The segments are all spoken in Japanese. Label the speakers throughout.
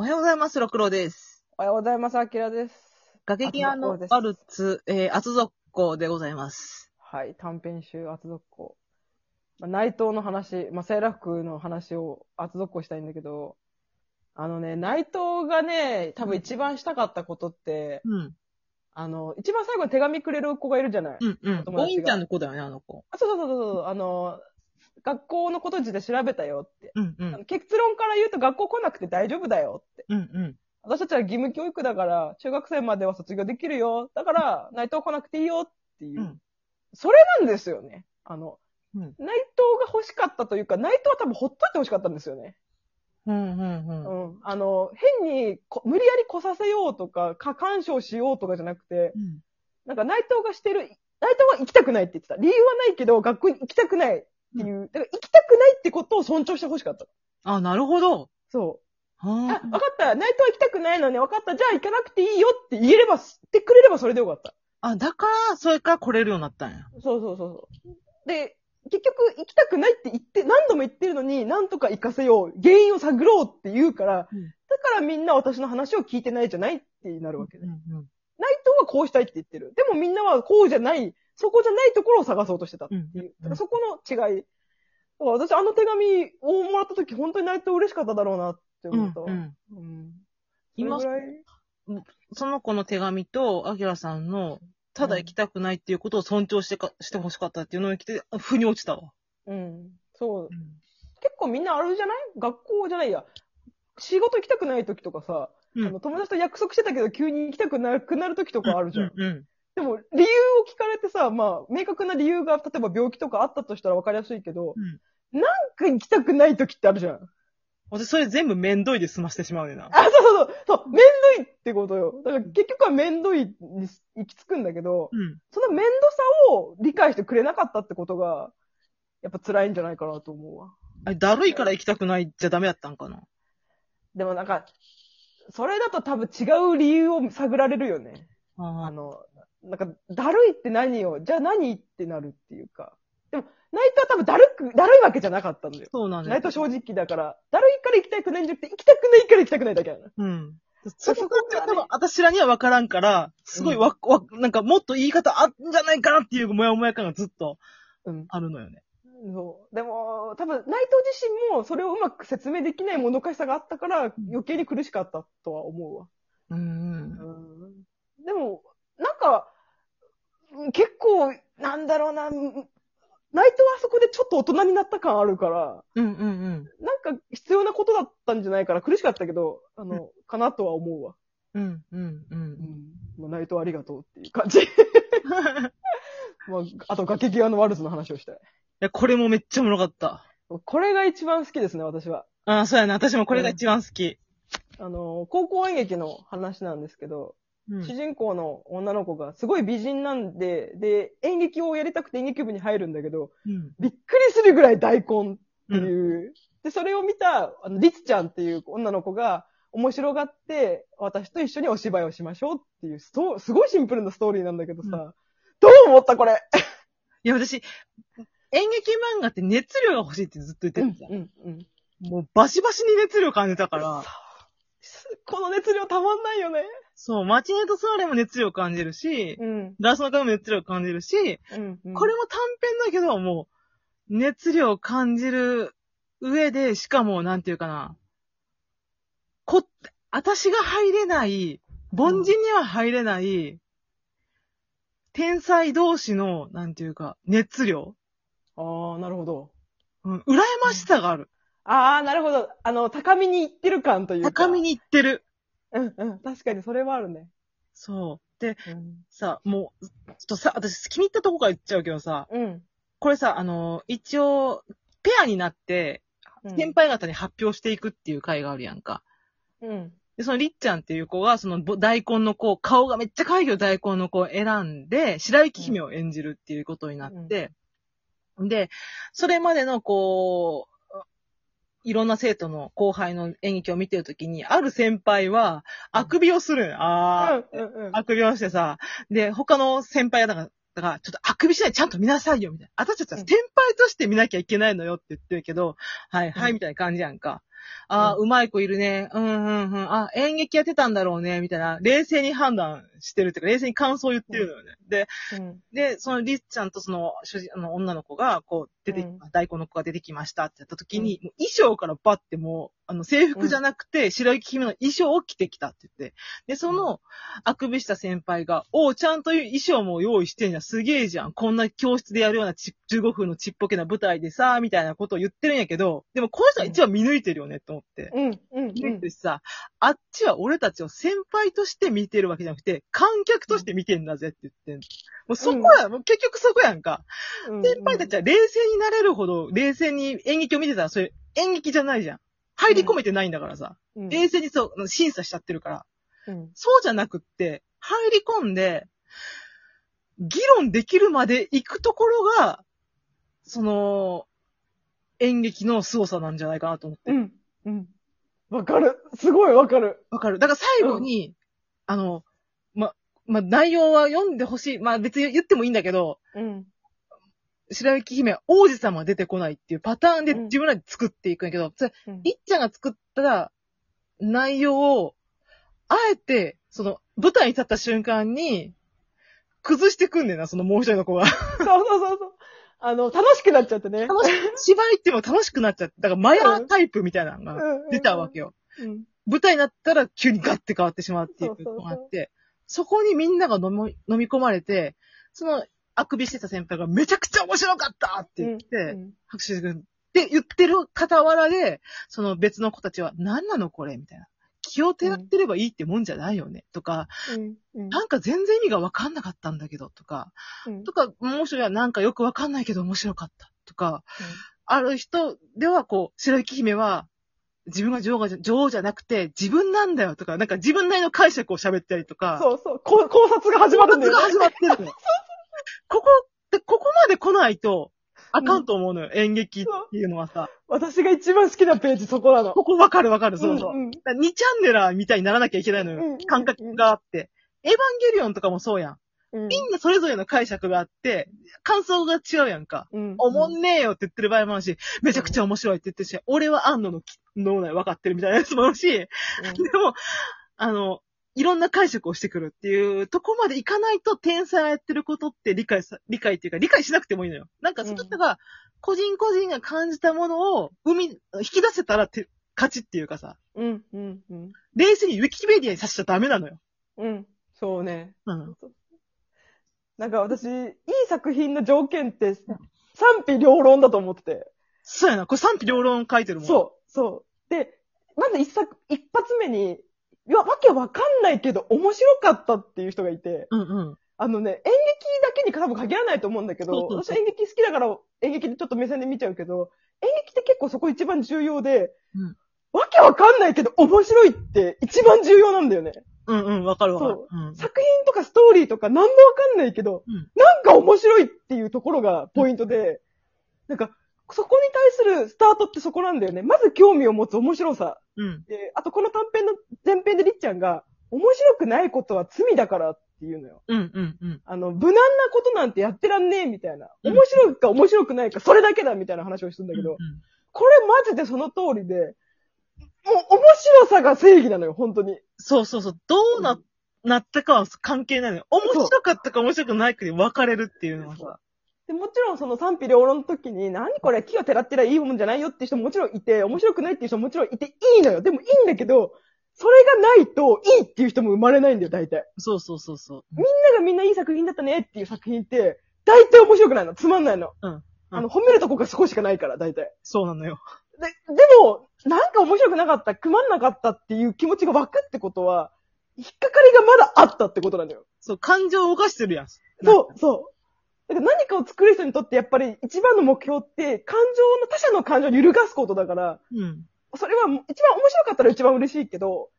Speaker 1: おはようございます、六郎です。
Speaker 2: おはようございます、あきらです。
Speaker 1: 崖際のワルツ、えー、厚底校でございます。
Speaker 2: はい、短編集、厚底校。まあ、内藤の話、まあ、セーラー服の話を厚底校したいんだけど、あのね、内藤がね、多分一番したかったことって、
Speaker 1: うん。
Speaker 2: あの、一番最後に手紙くれる子がいるじゃない、
Speaker 1: うんうん。おいんちゃんの子だよね、あの子。
Speaker 2: あそうそうそうそう、あの、学校のことについて調べたよって。
Speaker 1: うんうん。
Speaker 2: 結論から言うと学校来なくて大丈夫だよって。
Speaker 1: うんうん。
Speaker 2: 私たちは義務教育だから、中学生までは卒業できるよ。だから、内藤来なくていいよっていう。
Speaker 1: うん
Speaker 2: それなんですよね。あの、
Speaker 1: うん
Speaker 2: 内藤が欲しかったというか、内藤は多分ほっといて欲しかったんですよね。
Speaker 1: うんうんうん。
Speaker 2: うん。あの、変にこ無理やり来させようとか、過干渉しようとかじゃなくて、
Speaker 1: うん
Speaker 2: なんか内藤がしてる、内藤は行きたくないって言ってた。理由はないけど、学校に行きたくないっていう。だから行きたくないってことを尊重して欲しかった。
Speaker 1: あ、なるほど。
Speaker 2: そう。あ、
Speaker 1: は
Speaker 2: わかった。内藤は行きたくないのね。わかった。じゃあ行かなくていいよって言えれば、ってくれればそれでよかった。
Speaker 1: あ。あ、だから、それから来れるようになったんや。
Speaker 2: そうそうそうそう。で、結局行きたくないって言って、何度も言ってるのに、なんとか行かせよう。原因を探ろうって言うから、
Speaker 1: うん
Speaker 2: だからみんな私の話を聞いてないじゃないってなるわけね。
Speaker 1: うんうん。
Speaker 2: 内藤はこうしたいって言ってる。でもみんなはこうじゃない、そこじゃないところを探そうとしてたっていう。
Speaker 1: うん
Speaker 2: だからそこの違い。だから私あの手紙をもらった時本当に内藤嬉しかっただろうなって
Speaker 1: う
Speaker 2: 思った
Speaker 1: うん。
Speaker 2: うん。
Speaker 1: 今
Speaker 2: それぐらい
Speaker 1: その子の手紙と、アキラさんの、ただ行きたくないっていうことを尊重してか、して欲しかったっていうのを聞いて、腑に落ちたわ。
Speaker 2: うん。そう。
Speaker 1: うん
Speaker 2: 結構みんなあるじゃない？学校じゃないや。仕事行きたくない時とかさ、
Speaker 1: うん
Speaker 2: あの友達と約束してたけど急に行きたくなくなる時とかあるじゃん。
Speaker 1: うんうん。
Speaker 2: でも理由を聞かれてさ、まあ明確な理由が例えば病気とかあったとしたら分かりやすいけど、
Speaker 1: うん
Speaker 2: なんか行きたくない時ってあるじゃん。
Speaker 1: 私それ全部めんどいで済ましてしまうねんな。
Speaker 2: あ、そうそうそう。そう、めんどいってことよ。だから結局はめんどいに行き着くんだけど、
Speaker 1: うん。
Speaker 2: そのめんどさを理解してくれなかったってことが、やっぱ辛いんじゃないかなと思うわ。
Speaker 1: あれ、だるいから行きたくないじゃダメやったんかな？
Speaker 2: でもなんか、それだと多分違う理由を探られるよね。あ
Speaker 1: あ
Speaker 2: の、なんか、だるいって何よじゃあ何ってなるっていうか。でも、ナイトは多分だるく、だるいわけじゃなかったんだよ。
Speaker 1: そうなんだ
Speaker 2: ナイト正直だから、だるいから行きたくないんじゃなくて、行きたくないから行きたくないだけなの。
Speaker 1: うん。そこ
Speaker 2: が
Speaker 1: 多分、私らには分からんから、すごいわ、わ、なんかもっと言い方あんじゃないかなっていうもやもや感がずっと
Speaker 2: うん。
Speaker 1: あるのよね。
Speaker 2: そう。でも、多分、ナイト自身もそれをうまく説明できないもどかしさがあったから、余計に苦しかったとは思うわ。
Speaker 1: うん。
Speaker 2: うんでも、なんか、うん結構、なんだろうな、うんナイトはあそこでちょっと大人になった感あるから、
Speaker 1: うんうんうん。
Speaker 2: なんか必要なことだったんじゃないから苦しかったけど、あの、かなとは思うわ。
Speaker 1: うんうんう。
Speaker 2: うんん。まあ、ナイトありがとうっていう感じ。まあ、あと崖際のワルツの話をしたい。
Speaker 1: いや、これもめっちゃおもろかった。
Speaker 2: これが一番好きですね、私は。
Speaker 1: ああ、そうやな。私もこれが一番好き。
Speaker 2: あの、高校演劇の話なんですけど、
Speaker 1: うん
Speaker 2: 主人公の女の子がすごい美人なんで、で、演劇をやりたくて演劇部に入るんだけど、
Speaker 1: うん。
Speaker 2: びっくりするぐらい大根っていう。で、それを見た、あの、リツちゃんっていう女の子が、面白がって、私と一緒にお芝居をしましょうっていうすごいシンプルなストーリーなんだけどさ、
Speaker 1: うん
Speaker 2: どう思ったこれ？
Speaker 1: いや、私、演劇漫画って熱量が欲しいってずっと言って
Speaker 2: うん
Speaker 1: る、
Speaker 2: うん、うん。
Speaker 1: もうバシバシに熱量感じたから、
Speaker 2: この熱量たまんないよね。
Speaker 1: そう、マチネとソーレも熱量感じるし、
Speaker 2: うん。
Speaker 1: ラスの会も熱量感じるし、
Speaker 2: うん、うん。
Speaker 1: これも短編だけど、もう、熱量感じる上で、しかも、なんていうかな、こ、私が入れない、凡人には入れない、天才同士の、なんていうか、熱量
Speaker 2: ああ、なるほど。
Speaker 1: うん、羨ましさがある。
Speaker 2: ああ、なるほど。あの、高みに行ってる感というか。
Speaker 1: 高み。に行ってる。
Speaker 2: うん、うん。確かにそれはあるね。
Speaker 1: そう。で、
Speaker 2: うん。
Speaker 1: さ、もう、ちょっとさ、私気に入ったとこから言っちゃうけどさ、
Speaker 2: うん。
Speaker 1: これさ、あの、一応、ペアになって、
Speaker 2: うん
Speaker 1: 先輩方に発表していくっていう回があるやんか。
Speaker 2: うん。
Speaker 1: で、そのりっちゃんっていう子が、そのぼ大根の子、顔がめっちゃ可愛いけど大根の子を選んで、白雪姫を演じるっていうことになって、で、それまでのこう、いろんな生徒の後輩の演劇を見てるときに、ある先輩は、あくびをするんよあー、
Speaker 2: うん、うん、うん。
Speaker 1: あくびをしてさ、で、他の先輩が、だから、だから、ちょっとあくびしないでちゃんと見なさいよ、みたいな。私たちは先輩として見なきゃいけないのよって言ってるけど、はい、はい、
Speaker 2: うん
Speaker 1: みたいな感じやんか。ああ、
Speaker 2: う
Speaker 1: うまい子いるね。うんうんうん。あ、演劇やってたんだろうね。みたいな、冷静に判断してるっていうか、冷静に感想を言ってるのよね。で、
Speaker 2: うん。
Speaker 1: で、そのリッちゃんとその、主人、あの、女の子が、こう、出て、
Speaker 2: うん
Speaker 1: 大根の子が出てきましたってやった時に、もう衣装からバッてもう、あの、制服じゃなくて、白雪姫の衣装を着てきたって言って。で、その、あくびした先輩が、おう、ちゃんと衣装も用意してんじゃん。すげえじゃん。こんな教室でやるようなち15分のちっぽけな舞台でさ、みたいなことを言ってるんやけど、でもこの人が一番見抜いてるよね、と思って。
Speaker 2: うん。うん。うん
Speaker 1: で。さ、あっちは俺たちを先輩として見てるわけじゃなくて、観客として見てんだぜって言ってんのもうそこや、もう結局そこやんか。
Speaker 2: うん
Speaker 1: 先輩たちは冷静になれるほど、冷静に演劇を見てたら、それ演劇じゃないじゃん。入り込めてないんだからさ。
Speaker 2: うん
Speaker 1: 冷静にそう、審査しちゃってるから。
Speaker 2: うん。
Speaker 1: そうじゃなくって、入り込んで、議論できるまで行くところが、その、演劇の凄さなんじゃないかなと思って。
Speaker 2: うん。うん。わかる。すごいわかる。
Speaker 1: わかる。だから最後に、あの、ま、ま、内容は読んでほしい。まあ別に言ってもいいんだけど、
Speaker 2: うん。
Speaker 1: 白雪姫は王子様出てこないっていうパターンで
Speaker 2: うん
Speaker 1: 自分らで作っていくんやけど、それ
Speaker 2: うん
Speaker 1: りっちゃんが作った内容を、あえて、その、舞台に立った瞬間に、崩してくんねんな、そのもう一人の子が。
Speaker 2: そうそうそうそう。あの、楽しくなっちゃってね。
Speaker 1: 楽し芝居っても楽しくなっちゃって、だからマヤタイプみたいなのが
Speaker 2: うん
Speaker 1: 出たわけよ。
Speaker 2: うん。
Speaker 1: 舞台になったら急にガッて変わってしまうっていうのがあって、そこにみんなが飲み飲み込まれて、その、あくびしてた先輩がめちゃくちゃ面白かったって言って、
Speaker 2: うん
Speaker 1: 拍手してくる。って言ってる傍らで、その別の子たちは、何なのこれみたいな。気を照らってればいいってもんじゃないよね。とか、
Speaker 2: うん。うん。
Speaker 1: なんか全然意味がわかんなかったんだけど、とか、
Speaker 2: うん
Speaker 1: とか、もう一人はなんかよくわかんないけど面白かった。とか、ある人ではこう、白雪姫は、自分が女王が女王じゃなくて自分なんだよとか、なんか自分なりの解釈を喋ったりとか、
Speaker 2: そうそう。こ考察が始まるんだよね。
Speaker 1: 考察が始まってるの。ここって、ここまで来ないと、あかんと思うのよ、演劇っていうのはさ。
Speaker 2: 私が一番好きなページそこなの。
Speaker 1: ここわかるわかる、そうそう。
Speaker 2: んん
Speaker 1: だから2チャンネラーみたいにならなきゃいけないの
Speaker 2: うん
Speaker 1: よ。感覚があって。エヴァンゲリオンとかもそうやん。
Speaker 2: うん
Speaker 1: みんなそれぞれの解釈があって、感想が違うやんか。
Speaker 2: うん
Speaker 1: おもんねえよって言ってる場合もあるし、めちゃくちゃ面白いって言ってるし、俺は安野の脳内分かってるみたいなやつもあるし、でも、あの、いろんな解釈をしてくるっていうとこまでいかないと天才がやってることって理解さ、理解っていうか理解しなくてもいいのよ。なんかその人が個人個人が感じたものを生み、引き出せたらて勝ちっていうかさ、
Speaker 2: うん、うん、うん。
Speaker 1: 冷静にウィキペディアにさせちゃダメなのよ。
Speaker 2: うん。そうね。
Speaker 1: うん。
Speaker 2: なんか私、いい作品の条件って賛否両論だと思ってて。
Speaker 1: そうやな。これ賛否両論書いてるもん。
Speaker 2: そう、そう。で、まず一作、一発目に、いや、わけわかんないけど面白かったっていう人がいて、
Speaker 1: う。うんうん。
Speaker 2: あのね、演劇だけに多分限らないと思うんだけど、
Speaker 1: そうそう
Speaker 2: 私演劇好きだから演劇でちょっと目線で見ちゃうけど、演劇って結構そこ一番重要で、
Speaker 1: うん
Speaker 2: わけわかんないけど面白いって一番重要なんだよね。
Speaker 1: うんうん、わかるわかる
Speaker 2: そ。
Speaker 1: うん。
Speaker 2: 作品とかストーリーとか何もわかんないけど、
Speaker 1: うん
Speaker 2: なんか面白いっていうところがポイントで、なんか、そこに対するスタートってそこなんだよね。まず興味を持つ面白さ。
Speaker 1: うん。
Speaker 2: で、あとこの短編の前編でりっちゃんが、面白くないことは罪だからっていうのよ。
Speaker 1: うんうんうん。
Speaker 2: あの、無難なことなんてやってらんねえみたいな。
Speaker 1: うん
Speaker 2: 面白いか面白くないか、それだけだみたいな話をするんだけど、
Speaker 1: うん
Speaker 2: これマジでその通りで、もう面白さが正義なのよ、本当に。
Speaker 1: そうそうそう。どうな、なったかは関係ないのよ。面白かったか面白くないかで分かれるっていうのはさ。
Speaker 2: でもちろんその賛否両論の時に、何これ木を照らってりゃいいもんじゃないよっていう人ももちろんいて、面白くないっていう人ももちろんいていいのよ。でもいいんだけど、それがないといいっていう人も生まれないんだよ、大体。
Speaker 1: そうそうそうそう。
Speaker 2: みんながみんないい作品だったねっていう作品って、大体面白くないの。つまんないの。
Speaker 1: うん
Speaker 2: あの、褒めるとこが少ししかないから、大体。
Speaker 1: そうなのよ。
Speaker 2: で、でも、なんか面白くなかった、くまんなかったっていう気持ちが湧くってことは、引っかかりがまだあったってことなのよ。
Speaker 1: そう、感情を動かしてるやん。
Speaker 2: そう、そう。何かを作る人にとってやっぱり一番の目標って、感情の、他者の感情を揺るがすことだから、
Speaker 1: う。うん。
Speaker 2: それは一番面白かったら一番嬉しいけど、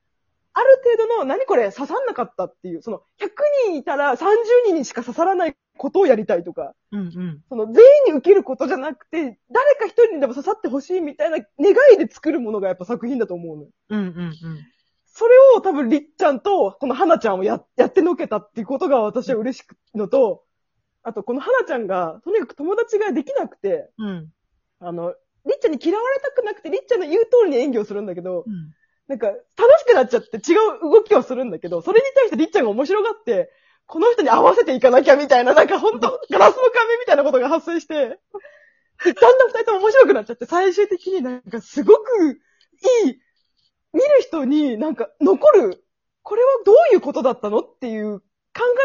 Speaker 2: ある程度の何これ刺さんなかったっていう、その100人いたら30人にしか刺さらないことをやりたいとか、
Speaker 1: うんうん。
Speaker 2: その全員に受けることじゃなくて、誰か一人にでも刺さってほしいみたいな願いで作るものがやっぱ作品だと思うのよ。
Speaker 1: うんうんうん。
Speaker 2: それを多分りっちゃんとこの花ちゃんをややってのけたっていうことが私は嬉しくのと、あとこの花ちゃんがとにかく友達ができなくて、
Speaker 1: うん。
Speaker 2: あの、りっちゃんに嫌われたくなくて、りっちゃんの言う通りに演技をするんだけど、
Speaker 1: うん。
Speaker 2: なんか、楽しくなっちゃって違う動きをするんだけど、それに対してりっちゃんが面白がって、この人に合わせていかなきゃみたいな、なんかほんと、ガラスの壁みたいなことが発生して、でだんだん二人とも面白くなっちゃって、最終的になんかすごくいい、見る人になんか残る、これはどういうことだったのっていう考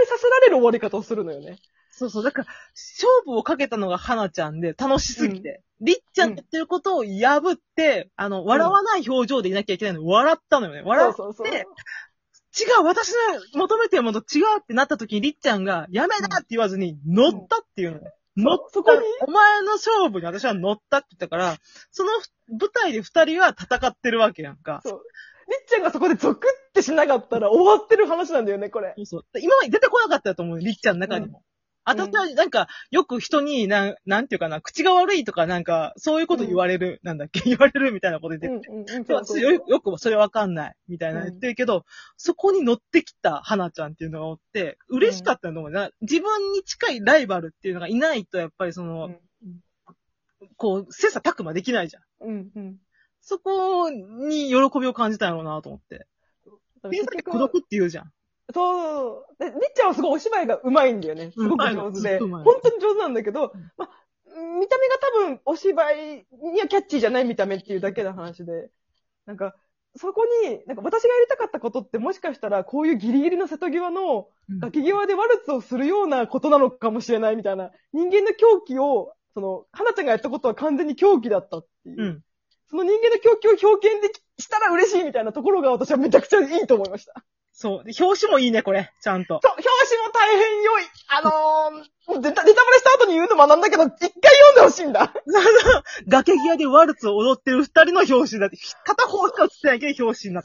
Speaker 2: えさせられる終わり方をするのよね。
Speaker 1: そうそう。だから、勝負をかけたのが花ちゃんで、楽しすぎて。りっちゃんが言ってることを破って、あの、笑わない表情でいなきゃいけないのに、笑ったのよね。笑って、
Speaker 2: そうそうそう。
Speaker 1: 違う、私の求めてるものと違うってなった時に、りっちゃんが、やめなって言わずに、乗ったっていうのね。乗った。
Speaker 2: そこに？
Speaker 1: お前の勝負に私は乗ったって言ったから、その舞台で二人は戦ってるわけやんか。
Speaker 2: そう。りっちゃんがそこでゾクってしなかったら終わってる話なんだよね、これ。
Speaker 1: そうそう。今まで出てこなかったと思うよ、りっちゃんの中にも。私は、なんか、よく人に、なん、なんていうかな、口が悪いとか、なんか、そういうこと言われる、なんだっけ、言われるみたいなこと言って、
Speaker 2: うんうん
Speaker 1: よよくそれわかんない、みたいな言ってるけど、そこに乗ってきた花ちゃんっていうのがおって、嬉しかったのもな、自分に近いライバルっていうのがいないと、やっぱりその、こう、切磋琢磨できないじゃん。
Speaker 2: うんうん。
Speaker 1: そこに喜びを感じたんやろうなと思って。天才って孤独って言うじゃん。
Speaker 2: そう。で、りっちゃんはすごいお芝居が上手いんだよね。すごく上手で。本当に上手なんだけど
Speaker 1: うん、
Speaker 2: まあ、見た目が多分お芝居にはキャッチーじゃない見た目っていうだけの話で、なんか、そこに、なんか私がやりたかったことってもしかしたらこういうギリギリの瀬戸際の
Speaker 1: うん
Speaker 2: 崖際でワルツをするようなことなのかもしれないみたいな、人間の狂気を、その、花ちゃんがやったことは完全に狂気だったっていう。
Speaker 1: うん。
Speaker 2: その人間の狂気を表現できしたら嬉しいみたいなところが私はめちゃくちゃいいと思いました。
Speaker 1: そう。で表紙もいいね、これ。ちゃんと。
Speaker 2: そう、表紙も大変良い。あのー、ネタネタバレした後に言うのもなんだけど、一回読んでほしいんだ。
Speaker 1: そうそう。崖際でワルツを踊ってる二人の表紙だって、片方しか映ってないけど表紙になって